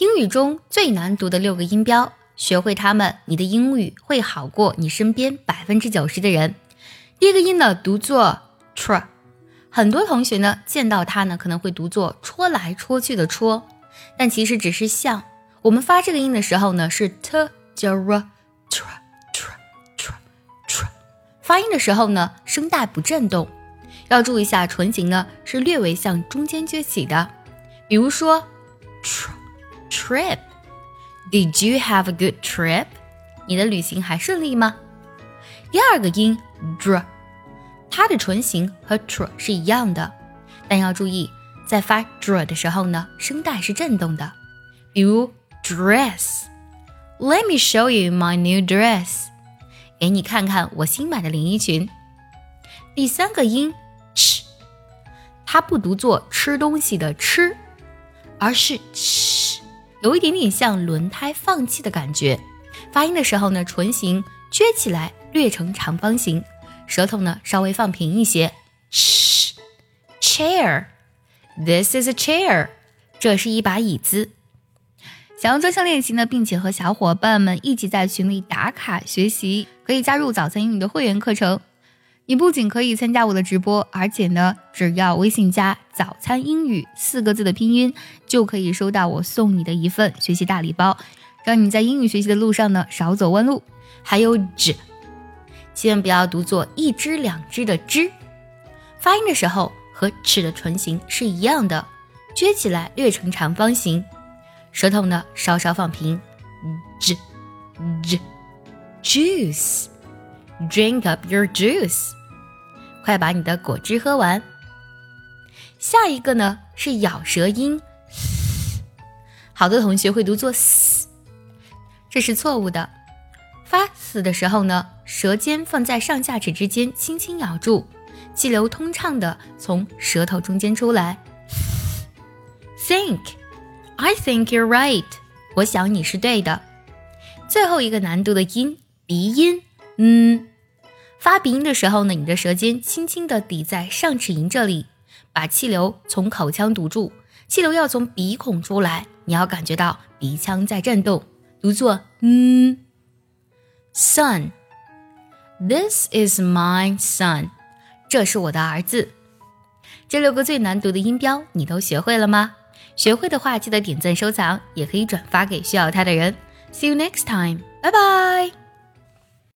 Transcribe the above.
英语中最难读的六个音标，学会它们，你的英语会好过你身边百分之九十的人。第一个音呢，读作 tr，很多同学呢见到它呢可能会读作戳来戳去的戳，但其实只是像。我们发这个音的时候呢是 t 叫 r tr tr tr tr，发音的时候呢声带不震动，要注意一下唇形呢是略微向中间撅起的，比如说 tr。Trip. Did you have a good trip? 你的旅行还顺利吗？第二个音 dr，它的唇形和 tr 是一样的，但要注意，在发 dr 的时候呢，声带是震动的。比如 dress. Let me show you my new dress. 给你看看我新买的连衣裙。第三个音 ch，它不读作吃东西的吃，而是 ch。有一点点像轮胎放气的感觉，发音的时候呢，唇形撅起来，略成长方形，舌头呢稍微放平一些。chair，this is a chair，这是一把椅子。想要专项练习呢，并且和小伙伴们一起在群里打卡学习，可以加入早餐英语的会员课程。你不仅可以参加我的直播，而且呢，只要微信加“早餐英语”四个字的拼音，就可以收到我送你的一份学习大礼包，让你在英语学习的路上呢少走弯路。还有 “z”，千万不要读作一只两只的“只”，发音的时候和 “ch” 的唇形是一样的，撅起来略成长方形，舌头呢稍稍放平。j j juice，drink up your juice。快把你的果汁喝完。下一个呢是咬舌音，好多同学会读作 s，这是错误的。发 s 的时候呢，舌尖放在上下齿之间，轻轻咬住，气流通畅的从舌头中间出来。Think，I think you're right。我想你是对的。最后一个难读的音，鼻音，嗯。发鼻音的时候呢，你的舌尖轻轻地抵在上齿龈这里，把气流从口腔堵住，气流要从鼻孔出来，你要感觉到鼻腔在震动，读作嗯。Son，this is my son，这是我的儿子。这六个最难读的音标你都学会了吗？学会的话记得点赞收藏，也可以转发给需要它的人。See you next time，拜拜。